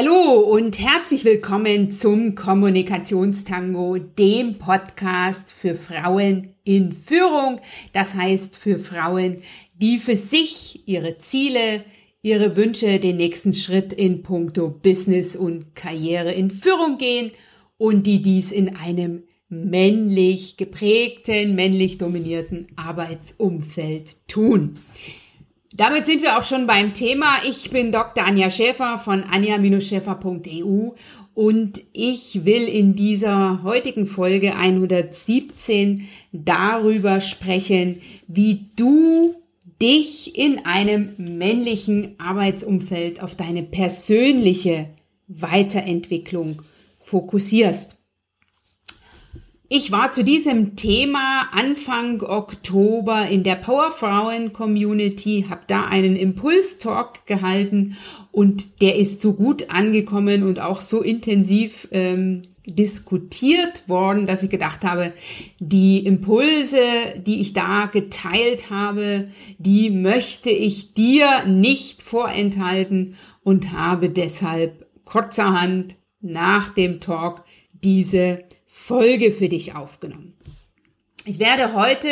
Hallo und herzlich willkommen zum Kommunikationstango, dem Podcast für Frauen in Führung. Das heißt für Frauen, die für sich ihre Ziele, ihre Wünsche, den nächsten Schritt in puncto Business und Karriere in Führung gehen und die dies in einem männlich geprägten, männlich dominierten Arbeitsumfeld tun. Damit sind wir auch schon beim Thema. Ich bin Dr. Anja Schäfer von anja-schäfer.eu und ich will in dieser heutigen Folge 117 darüber sprechen, wie du dich in einem männlichen Arbeitsumfeld auf deine persönliche Weiterentwicklung fokussierst. Ich war zu diesem Thema Anfang Oktober in der Powerfrauen Community, habe da einen Impulstalk gehalten und der ist so gut angekommen und auch so intensiv ähm, diskutiert worden, dass ich gedacht habe, die Impulse, die ich da geteilt habe, die möchte ich dir nicht vorenthalten und habe deshalb kurzerhand nach dem Talk diese Folge für dich aufgenommen. Ich werde heute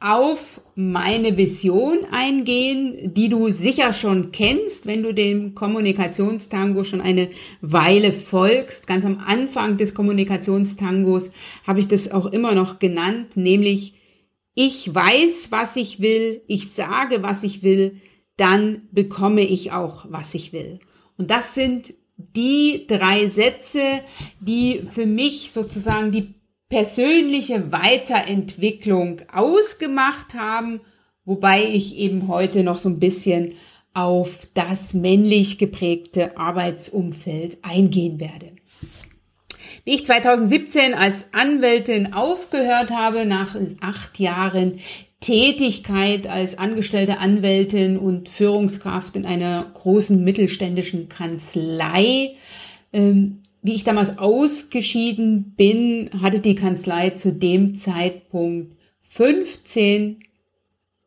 auf meine Vision eingehen, die du sicher schon kennst, wenn du dem Kommunikationstango schon eine Weile folgst. Ganz am Anfang des Kommunikationstangos habe ich das auch immer noch genannt, nämlich ich weiß, was ich will, ich sage, was ich will, dann bekomme ich auch, was ich will. Und das sind die drei Sätze, die für mich sozusagen die persönliche Weiterentwicklung ausgemacht haben, wobei ich eben heute noch so ein bisschen auf das männlich geprägte Arbeitsumfeld eingehen werde. Wie ich 2017 als Anwältin aufgehört habe, nach acht Jahren Tätigkeit als angestellte Anwältin und Führungskraft in einer großen mittelständischen Kanzlei. Ähm, wie ich damals ausgeschieden bin, hatte die Kanzlei zu dem Zeitpunkt 15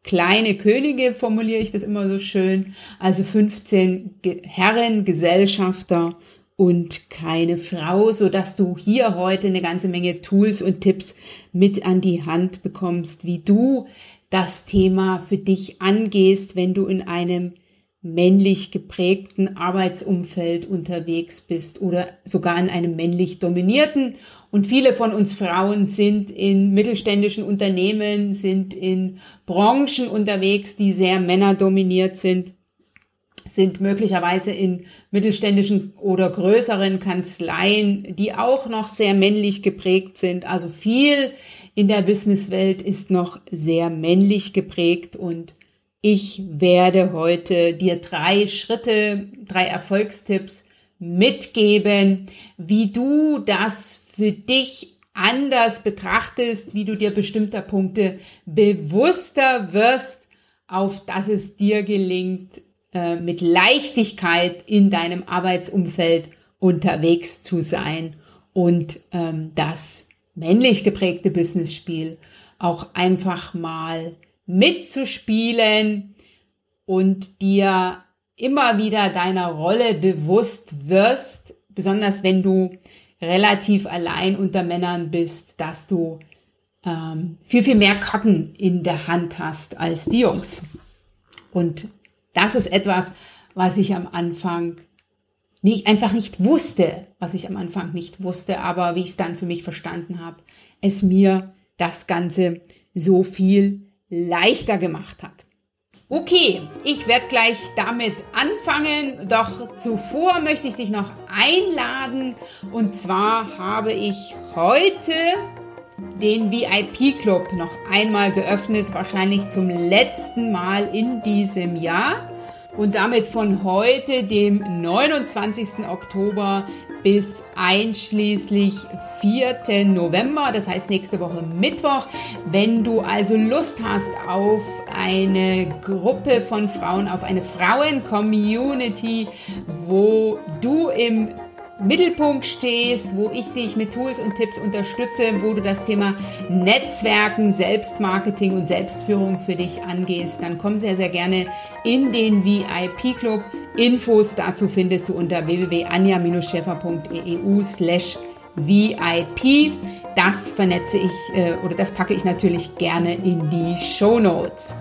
kleine Könige, formuliere ich das immer so schön, also 15 Herren, Gesellschafter und keine Frau, so dass du hier heute eine ganze Menge Tools und Tipps mit an die Hand bekommst, wie du das Thema für dich angehst, wenn du in einem männlich geprägten Arbeitsumfeld unterwegs bist oder sogar in einem männlich dominierten. Und viele von uns Frauen sind in mittelständischen Unternehmen, sind in Branchen unterwegs, die sehr männerdominiert sind sind möglicherweise in mittelständischen oder größeren Kanzleien, die auch noch sehr männlich geprägt sind. Also viel in der Businesswelt ist noch sehr männlich geprägt und ich werde heute dir drei Schritte, drei Erfolgstipps mitgeben, wie du das für dich anders betrachtest, wie du dir bestimmter Punkte bewusster wirst, auf dass es dir gelingt, äh, mit Leichtigkeit in deinem Arbeitsumfeld unterwegs zu sein und ähm, das männlich geprägte Businessspiel auch einfach mal mitzuspielen und dir immer wieder deiner Rolle bewusst wirst, besonders wenn du relativ allein unter Männern bist, dass du ähm, viel, viel mehr Karten in der Hand hast als die Jungs. Und das ist etwas, was ich am Anfang nicht, einfach nicht wusste, was ich am Anfang nicht wusste, aber wie ich es dann für mich verstanden habe, es mir das Ganze so viel leichter gemacht hat. Okay, ich werde gleich damit anfangen, doch zuvor möchte ich dich noch einladen und zwar habe ich heute den VIP-Club noch einmal geöffnet, wahrscheinlich zum letzten Mal in diesem Jahr. Und damit von heute, dem 29. Oktober, bis einschließlich 4. November, das heißt nächste Woche Mittwoch. Wenn du also Lust hast auf eine Gruppe von Frauen, auf eine Frauen-Community, wo du im Mittelpunkt stehst, wo ich dich mit Tools und Tipps unterstütze, wo du das Thema Netzwerken, Selbstmarketing und Selbstführung für dich angehst, dann komm sehr, sehr gerne in den VIP-Club. Infos dazu findest du unter www.anja-schäfer.eu slash VIP. Das vernetze ich äh, oder das packe ich natürlich gerne in die Show Notes.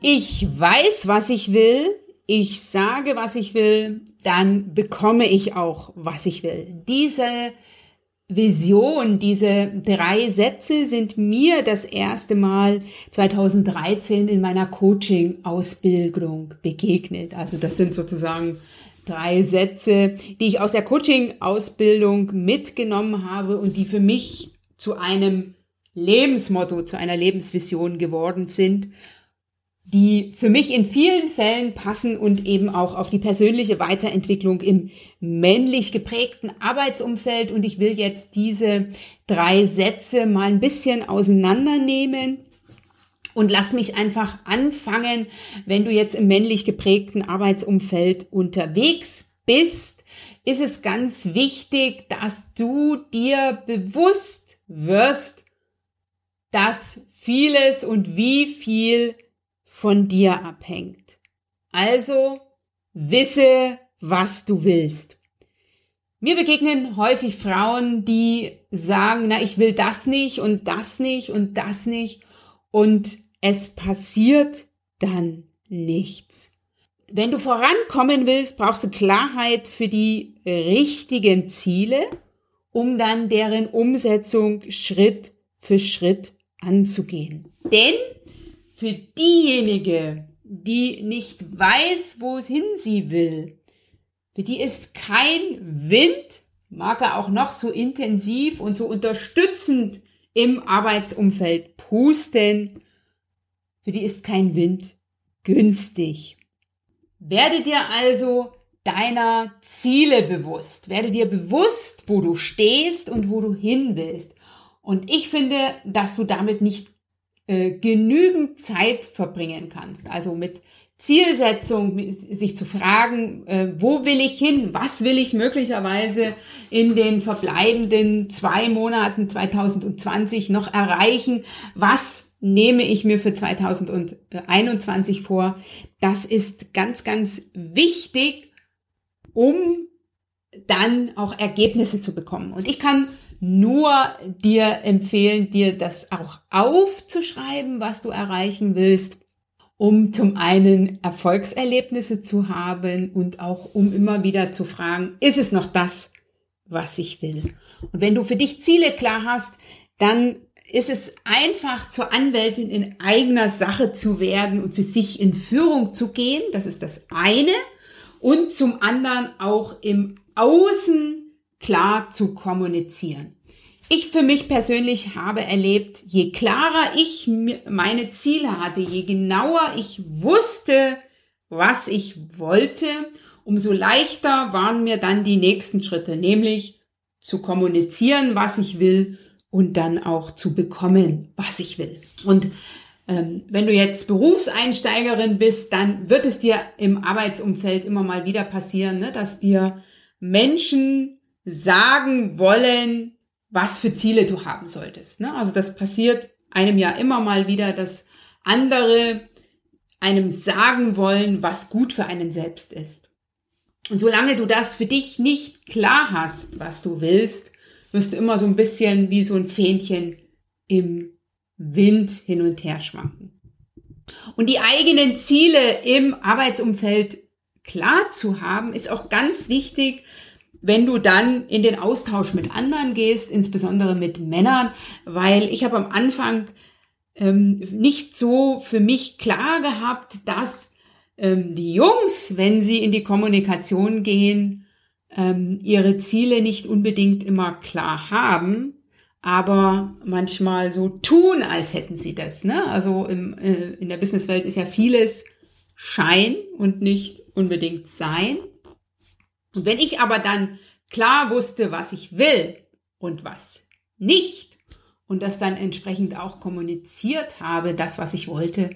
Ich weiß, was ich will. Ich sage, was ich will, dann bekomme ich auch, was ich will. Diese Vision, diese drei Sätze sind mir das erste Mal 2013 in meiner Coaching-Ausbildung begegnet. Also das sind sozusagen drei Sätze, die ich aus der Coaching-Ausbildung mitgenommen habe und die für mich zu einem Lebensmotto, zu einer Lebensvision geworden sind die für mich in vielen Fällen passen und eben auch auf die persönliche Weiterentwicklung im männlich geprägten Arbeitsumfeld. Und ich will jetzt diese drei Sätze mal ein bisschen auseinandernehmen. Und lass mich einfach anfangen, wenn du jetzt im männlich geprägten Arbeitsumfeld unterwegs bist, ist es ganz wichtig, dass du dir bewusst wirst, dass vieles und wie viel von dir abhängt. Also wisse, was du willst. Mir begegnen häufig Frauen, die sagen, na, ich will das nicht und das nicht und das nicht und es passiert dann nichts. Wenn du vorankommen willst, brauchst du Klarheit für die richtigen Ziele, um dann deren Umsetzung Schritt für Schritt anzugehen. Denn für diejenige, die nicht weiß, wohin sie will, für die ist kein Wind, mag er auch noch so intensiv und so unterstützend im Arbeitsumfeld pusten, für die ist kein Wind günstig. Werde dir also deiner Ziele bewusst. Werde dir bewusst, wo du stehst und wo du hin willst. Und ich finde, dass du damit nicht äh, genügend Zeit verbringen kannst. Also mit Zielsetzung, sich zu fragen, äh, wo will ich hin? Was will ich möglicherweise in den verbleibenden zwei Monaten 2020 noch erreichen? Was nehme ich mir für 2021 vor? Das ist ganz, ganz wichtig, um dann auch Ergebnisse zu bekommen. Und ich kann nur dir empfehlen, dir das auch aufzuschreiben, was du erreichen willst, um zum einen Erfolgserlebnisse zu haben und auch um immer wieder zu fragen, ist es noch das, was ich will? Und wenn du für dich Ziele klar hast, dann ist es einfach zur Anwältin in eigener Sache zu werden und für sich in Führung zu gehen. Das ist das eine. Und zum anderen auch im Außen klar zu kommunizieren. Ich für mich persönlich habe erlebt, je klarer ich meine Ziele hatte, je genauer ich wusste, was ich wollte, umso leichter waren mir dann die nächsten Schritte, nämlich zu kommunizieren, was ich will und dann auch zu bekommen, was ich will. Und ähm, wenn du jetzt Berufseinsteigerin bist, dann wird es dir im Arbeitsumfeld immer mal wieder passieren, ne, dass dir Menschen sagen wollen, was für Ziele du haben solltest. Ne? Also das passiert einem ja immer mal wieder, dass andere einem sagen wollen, was gut für einen selbst ist. Und solange du das für dich nicht klar hast, was du willst, wirst du immer so ein bisschen wie so ein Fähnchen im Wind hin und her schwanken. Und die eigenen Ziele im Arbeitsumfeld klar zu haben, ist auch ganz wichtig, wenn du dann in den Austausch mit anderen gehst, insbesondere mit Männern, weil ich habe am Anfang ähm, nicht so für mich klar gehabt, dass ähm, die Jungs, wenn sie in die Kommunikation gehen, ähm, ihre Ziele nicht unbedingt immer klar haben, aber manchmal so tun, als hätten sie das. Ne? Also im, äh, in der Businesswelt ist ja vieles Schein und nicht unbedingt Sein. Und wenn ich aber dann klar wusste, was ich will und was nicht und das dann entsprechend auch kommuniziert habe, das, was ich wollte,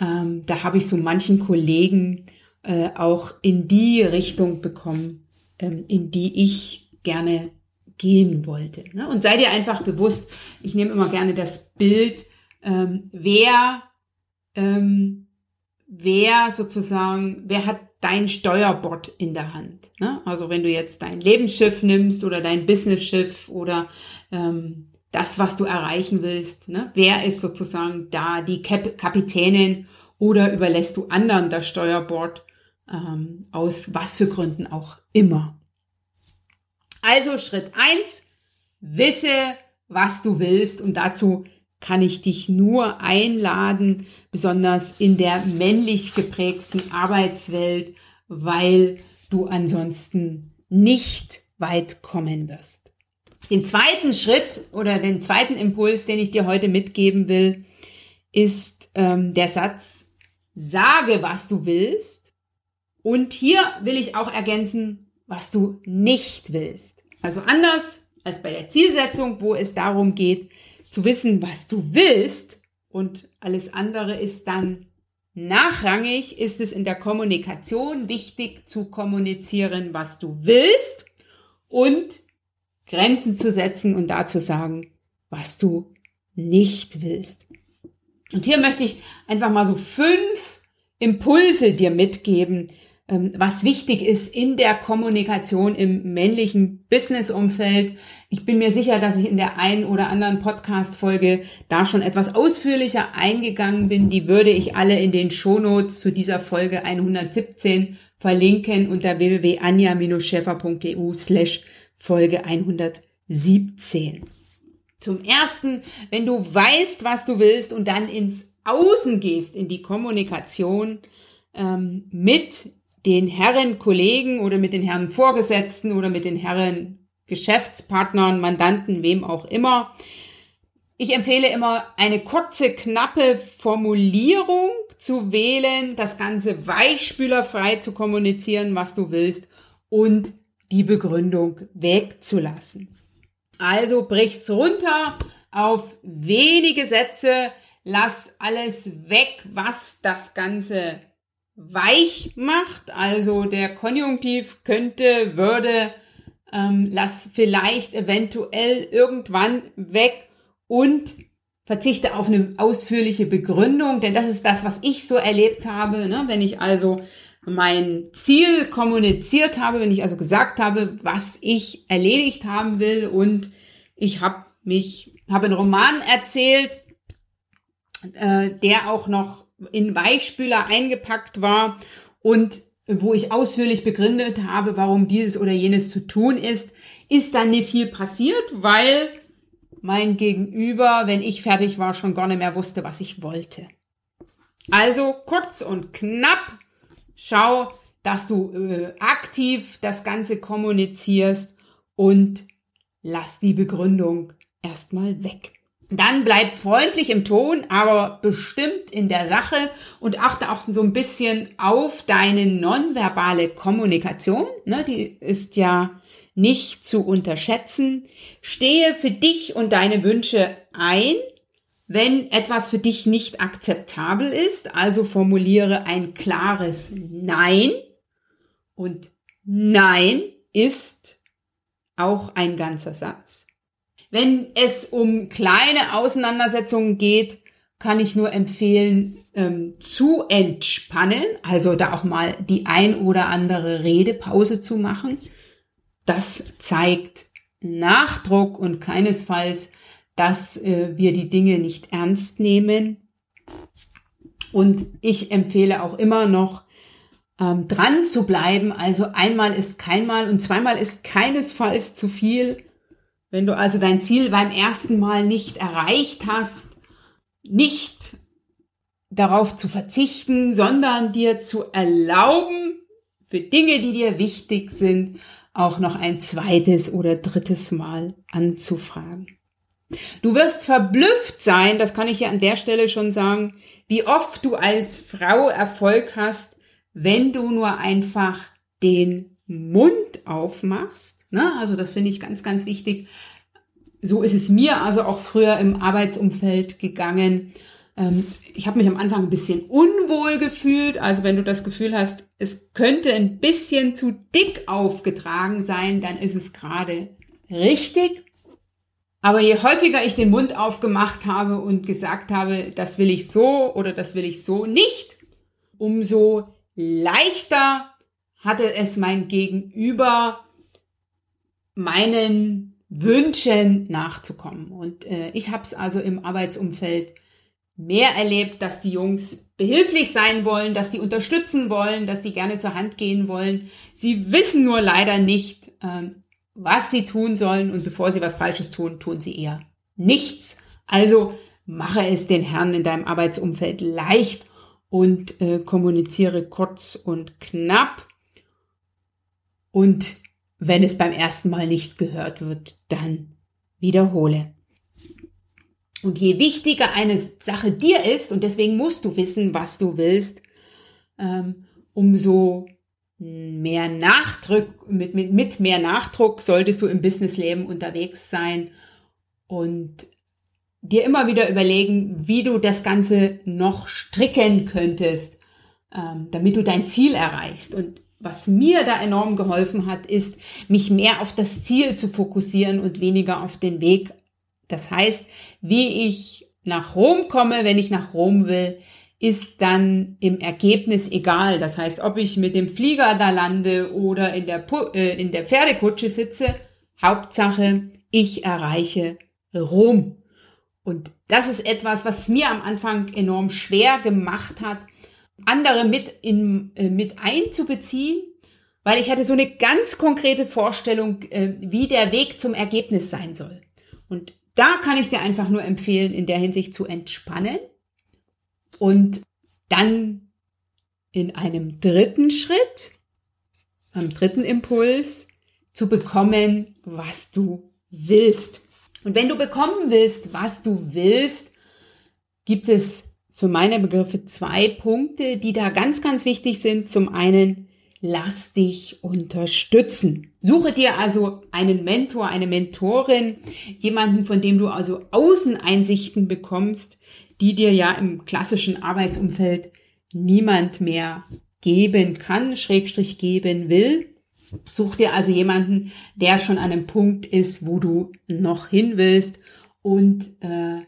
ähm, da habe ich so manchen Kollegen äh, auch in die Richtung bekommen, ähm, in die ich gerne gehen wollte. Ne? Und sei dir einfach bewusst, ich nehme immer gerne das Bild, ähm, wer, ähm, wer sozusagen, wer hat dein Steuerbord in der Hand. Ne? Also wenn du jetzt dein Lebensschiff nimmst oder dein Businessschiff oder ähm, das, was du erreichen willst, ne? wer ist sozusagen da die Kap Kapitänin oder überlässt du anderen das Steuerbord ähm, aus was für Gründen auch immer. Also Schritt eins: wisse, was du willst und dazu kann ich dich nur einladen, besonders in der männlich geprägten Arbeitswelt, weil du ansonsten nicht weit kommen wirst. Den zweiten Schritt oder den zweiten Impuls, den ich dir heute mitgeben will, ist ähm, der Satz, sage, was du willst. Und hier will ich auch ergänzen, was du nicht willst. Also anders als bei der Zielsetzung, wo es darum geht, zu wissen, was du willst und alles andere ist dann nachrangig, ist es in der Kommunikation wichtig zu kommunizieren, was du willst und Grenzen zu setzen und dazu sagen, was du nicht willst. Und hier möchte ich einfach mal so fünf Impulse dir mitgeben, was wichtig ist in der Kommunikation im männlichen Businessumfeld. Ich bin mir sicher, dass ich in der einen oder anderen Podcast-Folge da schon etwas ausführlicher eingegangen bin. Die würde ich alle in den Shownotes zu dieser Folge 117 verlinken unter www.anja-schäfer.eu slash Folge 117. Zum ersten, wenn du weißt, was du willst und dann ins Außen gehst, in die Kommunikation ähm, mit den Herren Kollegen oder mit den Herren Vorgesetzten oder mit den Herren Geschäftspartnern, Mandanten, wem auch immer. Ich empfehle immer eine kurze, knappe Formulierung zu wählen, das Ganze weichspülerfrei zu kommunizieren, was du willst und die Begründung wegzulassen. Also brich's runter auf wenige Sätze, lass alles weg, was das Ganze weich macht. Also der Konjunktiv könnte, würde, ähm, lass vielleicht eventuell irgendwann weg und verzichte auf eine ausführliche Begründung, denn das ist das, was ich so erlebt habe. Ne? Wenn ich also mein Ziel kommuniziert habe, wenn ich also gesagt habe, was ich erledigt haben will und ich habe mich, habe einen Roman erzählt, äh, der auch noch in Weichspüler eingepackt war und wo ich ausführlich begründet habe, warum dieses oder jenes zu tun ist, ist dann nicht viel passiert, weil mein Gegenüber, wenn ich fertig war, schon gar nicht mehr wusste, was ich wollte. Also kurz und knapp, schau, dass du äh, aktiv das Ganze kommunizierst und lass die Begründung erstmal weg. Dann bleib freundlich im Ton, aber bestimmt in der Sache und achte auch so ein bisschen auf deine nonverbale Kommunikation. Ne, die ist ja nicht zu unterschätzen. Stehe für dich und deine Wünsche ein, wenn etwas für dich nicht akzeptabel ist. Also formuliere ein klares Nein. Und Nein ist auch ein ganzer Satz. Wenn es um kleine Auseinandersetzungen geht, kann ich nur empfehlen, ähm, zu entspannen, also da auch mal die ein oder andere Redepause zu machen. Das zeigt Nachdruck und keinesfalls, dass äh, wir die Dinge nicht ernst nehmen. Und ich empfehle auch immer noch, ähm, dran zu bleiben. Also einmal ist keinmal und zweimal ist keinesfalls zu viel. Wenn du also dein Ziel beim ersten Mal nicht erreicht hast, nicht darauf zu verzichten, sondern dir zu erlauben, für Dinge, die dir wichtig sind, auch noch ein zweites oder drittes Mal anzufragen. Du wirst verblüfft sein, das kann ich ja an der Stelle schon sagen, wie oft du als Frau Erfolg hast, wenn du nur einfach den Mund aufmachst Ne? Also das finde ich ganz, ganz wichtig. So ist es mir also auch früher im Arbeitsumfeld gegangen. Ähm, ich habe mich am Anfang ein bisschen unwohl gefühlt. Also wenn du das Gefühl hast, es könnte ein bisschen zu dick aufgetragen sein, dann ist es gerade richtig. Aber je häufiger ich den Mund aufgemacht habe und gesagt habe, das will ich so oder das will ich so nicht, umso leichter hatte es mein Gegenüber, meinen Wünschen nachzukommen. Und äh, ich habe es also im Arbeitsumfeld mehr erlebt, dass die Jungs behilflich sein wollen, dass die unterstützen wollen, dass die gerne zur Hand gehen wollen. Sie wissen nur leider nicht, ähm, was sie tun sollen und bevor sie was Falsches tun, tun sie eher nichts. Also mache es den Herren in deinem Arbeitsumfeld leicht und äh, kommuniziere kurz und knapp. Und wenn es beim ersten Mal nicht gehört wird, dann wiederhole. Und je wichtiger eine Sache dir ist, und deswegen musst du wissen, was du willst, ähm, umso mehr Nachdruck, mit, mit, mit mehr Nachdruck solltest du im Businessleben unterwegs sein und dir immer wieder überlegen, wie du das Ganze noch stricken könntest, ähm, damit du dein Ziel erreichst. Und was mir da enorm geholfen hat, ist, mich mehr auf das Ziel zu fokussieren und weniger auf den Weg. Das heißt, wie ich nach Rom komme, wenn ich nach Rom will, ist dann im Ergebnis egal. Das heißt, ob ich mit dem Flieger da lande oder in der, äh, in der Pferdekutsche sitze, Hauptsache, ich erreiche Rom. Und das ist etwas, was mir am Anfang enorm schwer gemacht hat, andere mit, in, äh, mit einzubeziehen, weil ich hatte so eine ganz konkrete Vorstellung, äh, wie der Weg zum Ergebnis sein soll. Und da kann ich dir einfach nur empfehlen, in der Hinsicht zu entspannen und dann in einem dritten Schritt, am dritten Impuls, zu bekommen, was du willst. Und wenn du bekommen willst, was du willst, gibt es für meine Begriffe zwei Punkte, die da ganz, ganz wichtig sind. Zum einen, lass dich unterstützen. Suche dir also einen Mentor, eine Mentorin, jemanden, von dem du also Außeneinsichten bekommst, die dir ja im klassischen Arbeitsumfeld niemand mehr geben kann, Schrägstrich geben will. Such dir also jemanden, der schon an einem Punkt ist, wo du noch hin willst und äh,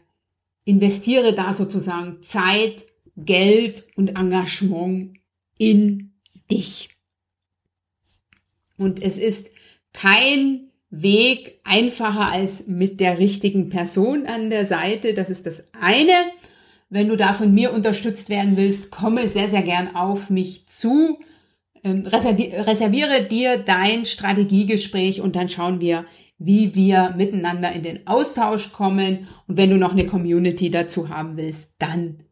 investiere da sozusagen Zeit, Geld und Engagement in dich. Und es ist kein Weg einfacher als mit der richtigen Person an der Seite. Das ist das eine. Wenn du da von mir unterstützt werden willst, komme sehr, sehr gern auf mich zu. Ähm, reserviere dir dein Strategiegespräch und dann schauen wir, wie wir miteinander in den Austausch kommen. Und wenn du noch eine Community dazu haben willst, dann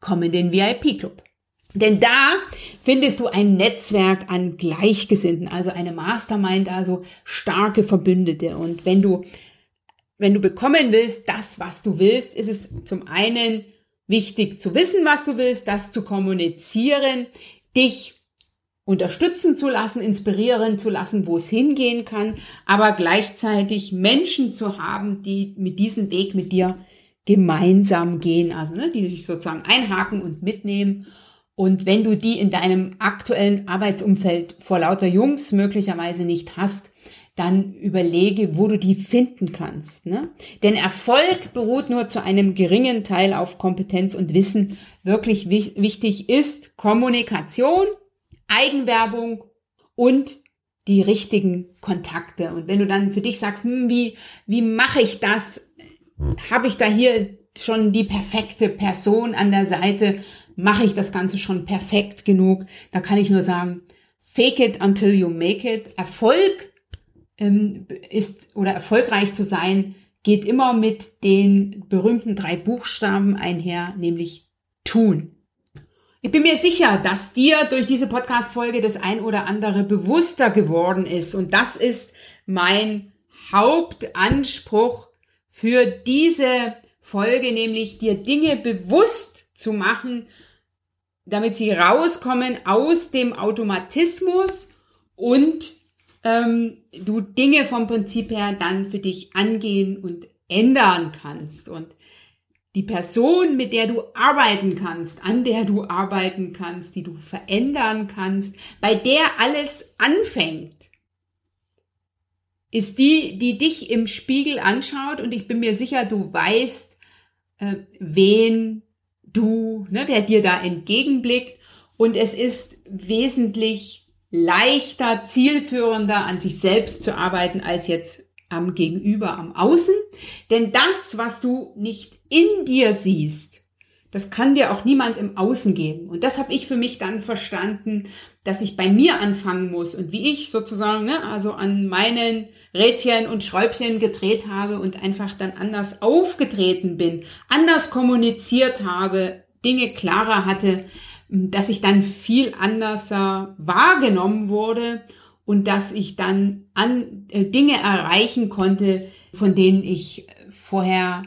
komm in den VIP-Club. Denn da findest du ein Netzwerk an Gleichgesinnten, also eine Mastermind, also starke Verbündete. Und wenn du, wenn du bekommen willst, das, was du willst, ist es zum einen wichtig zu wissen, was du willst, das zu kommunizieren, dich unterstützen zu lassen, inspirieren zu lassen, wo es hingehen kann, aber gleichzeitig Menschen zu haben, die mit diesem Weg mit dir gemeinsam gehen, also ne, die sich sozusagen einhaken und mitnehmen. Und wenn du die in deinem aktuellen Arbeitsumfeld vor lauter Jungs möglicherweise nicht hast, dann überlege, wo du die finden kannst. Ne? Denn Erfolg beruht nur zu einem geringen Teil auf Kompetenz und Wissen. Wirklich wichtig ist Kommunikation, Eigenwerbung und die richtigen Kontakte. Und wenn du dann für dich sagst, hm, wie, wie mache ich das? Habe ich da hier schon die perfekte Person an der Seite? Mache ich das Ganze schon perfekt genug? Da kann ich nur sagen, fake it until you make it. Erfolg ähm, ist oder erfolgreich zu sein geht immer mit den berühmten drei Buchstaben einher, nämlich tun. Ich bin mir sicher, dass dir durch diese Podcast-Folge das ein oder andere bewusster geworden ist. Und das ist mein Hauptanspruch für diese Folge, nämlich dir Dinge bewusst zu machen, damit sie rauskommen aus dem Automatismus und ähm, du Dinge vom Prinzip her dann für dich angehen und ändern kannst. Und die Person, mit der du arbeiten kannst, an der du arbeiten kannst, die du verändern kannst, bei der alles anfängt, ist die, die dich im Spiegel anschaut. Und ich bin mir sicher, du weißt, äh, wen du, ne, wer dir da entgegenblickt. Und es ist wesentlich leichter, zielführender an sich selbst zu arbeiten als jetzt am Gegenüber, am Außen. Denn das, was du nicht in dir siehst, das kann dir auch niemand im Außen geben. Und das habe ich für mich dann verstanden, dass ich bei mir anfangen muss und wie ich sozusagen, ne, also an meinen Rädchen und Schräubchen gedreht habe und einfach dann anders aufgetreten bin, anders kommuniziert habe, Dinge klarer hatte, dass ich dann viel anders wahrgenommen wurde und dass ich dann an äh, Dinge erreichen konnte, von denen ich vorher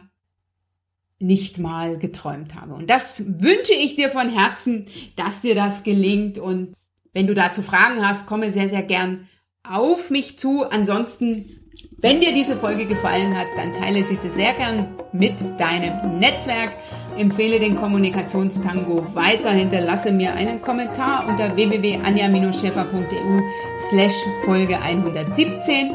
nicht mal geträumt habe. Und das wünsche ich dir von Herzen, dass dir das gelingt. Und wenn du dazu Fragen hast, komme sehr, sehr gern auf mich zu. Ansonsten, wenn dir diese Folge gefallen hat, dann teile sie sehr gern mit deinem Netzwerk. Empfehle den Kommunikationstango weiter, hinterlasse mir einen Kommentar unter www.anja-schäfer.eu slash Folge 117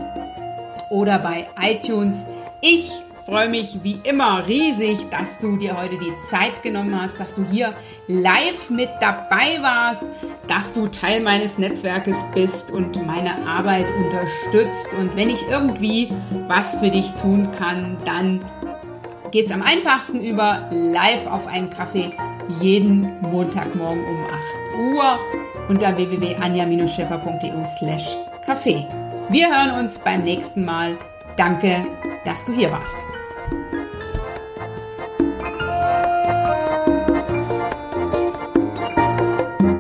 oder bei iTunes. Ich freue mich wie immer riesig, dass du dir heute die Zeit genommen hast, dass du hier live mit dabei warst, dass du Teil meines Netzwerkes bist und meine Arbeit unterstützt. Und wenn ich irgendwie was für dich tun kann, dann geht es am einfachsten über live auf einen Kaffee jeden Montagmorgen um 8 Uhr unter www.anja-scheffer.eu slash Kaffee. Wir hören uns beim nächsten Mal. Danke, dass du hier warst.